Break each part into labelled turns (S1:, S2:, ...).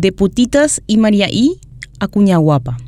S1: De Putitas y María I a Cuñaguapa.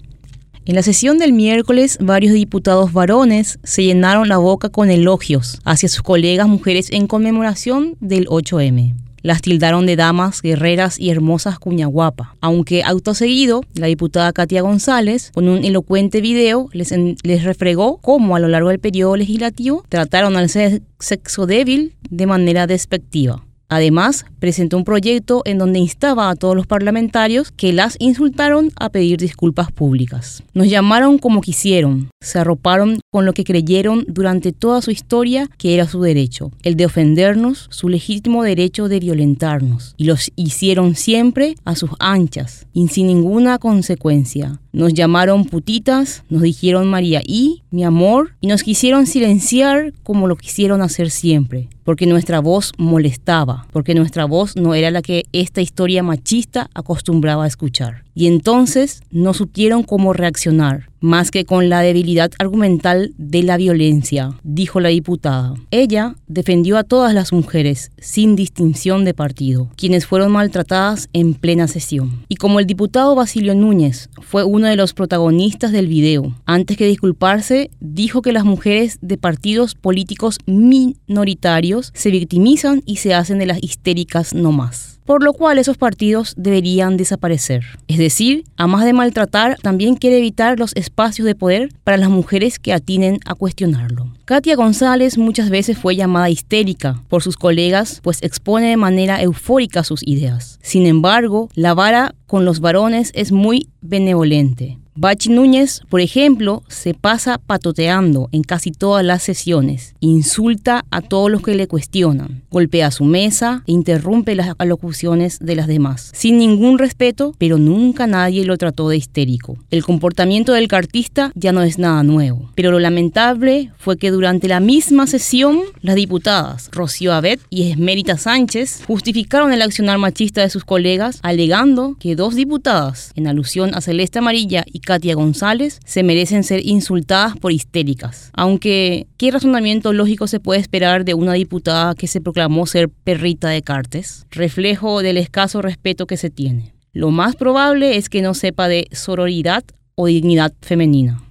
S1: En la sesión del miércoles, varios diputados varones se llenaron la boca con elogios hacia sus colegas mujeres en conmemoración del 8M. Las tildaron de damas, guerreras y hermosas cuñaguapa. Aunque auto seguido, la diputada Katia González, con un elocuente video, les, les refregó cómo a lo largo del periodo legislativo trataron al sexo débil de manera despectiva. Además, presentó un proyecto en donde instaba a todos los parlamentarios que las insultaron a pedir disculpas públicas. Nos llamaron como quisieron, se arroparon con lo que creyeron durante toda su historia que era su derecho, el de ofendernos, su legítimo derecho de violentarnos, y los hicieron siempre a sus anchas y sin ninguna consecuencia. Nos llamaron putitas, nos dijeron María y, mi amor, y nos quisieron silenciar como lo quisieron hacer siempre, porque nuestra voz molestaba, porque nuestra voz no era la que esta historia machista acostumbraba a escuchar. Y entonces no supieron cómo reaccionar, más que con la debilidad argumental de la violencia, dijo la diputada. Ella defendió a todas las mujeres, sin distinción de partido, quienes fueron maltratadas en plena sesión. Y como el diputado Basilio Núñez fue uno de los protagonistas del video, antes que disculparse, dijo que las mujeres de partidos políticos minoritarios se victimizan y se hacen de las histéricas no más por lo cual esos partidos deberían desaparecer. Es decir, a más de maltratar, también quiere evitar los espacios de poder para las mujeres que atinen a cuestionarlo. Katia González muchas veces fue llamada histérica por sus colegas, pues expone de manera eufórica sus ideas. Sin embargo, la vara con los varones es muy benevolente. Bachi Núñez, por ejemplo, se pasa patoteando en casi todas las sesiones, insulta a todos los que le cuestionan, golpea su mesa e interrumpe las alocuciones de las demás, sin ningún respeto, pero nunca nadie lo trató de histérico. El comportamiento del cartista ya no es nada nuevo, pero lo lamentable fue que durante la misma sesión, las diputadas Rocío Abet y Esmerita Sánchez justificaron el accionar machista de sus colegas, alegando que dos diputadas, en alusión a Celeste Amarilla y Katia González se merecen ser insultadas por histéricas. Aunque, ¿qué razonamiento lógico se puede esperar de una diputada que se proclamó ser perrita de Cartes? Reflejo del escaso respeto que se tiene. Lo más probable es que no sepa de sororidad o dignidad femenina.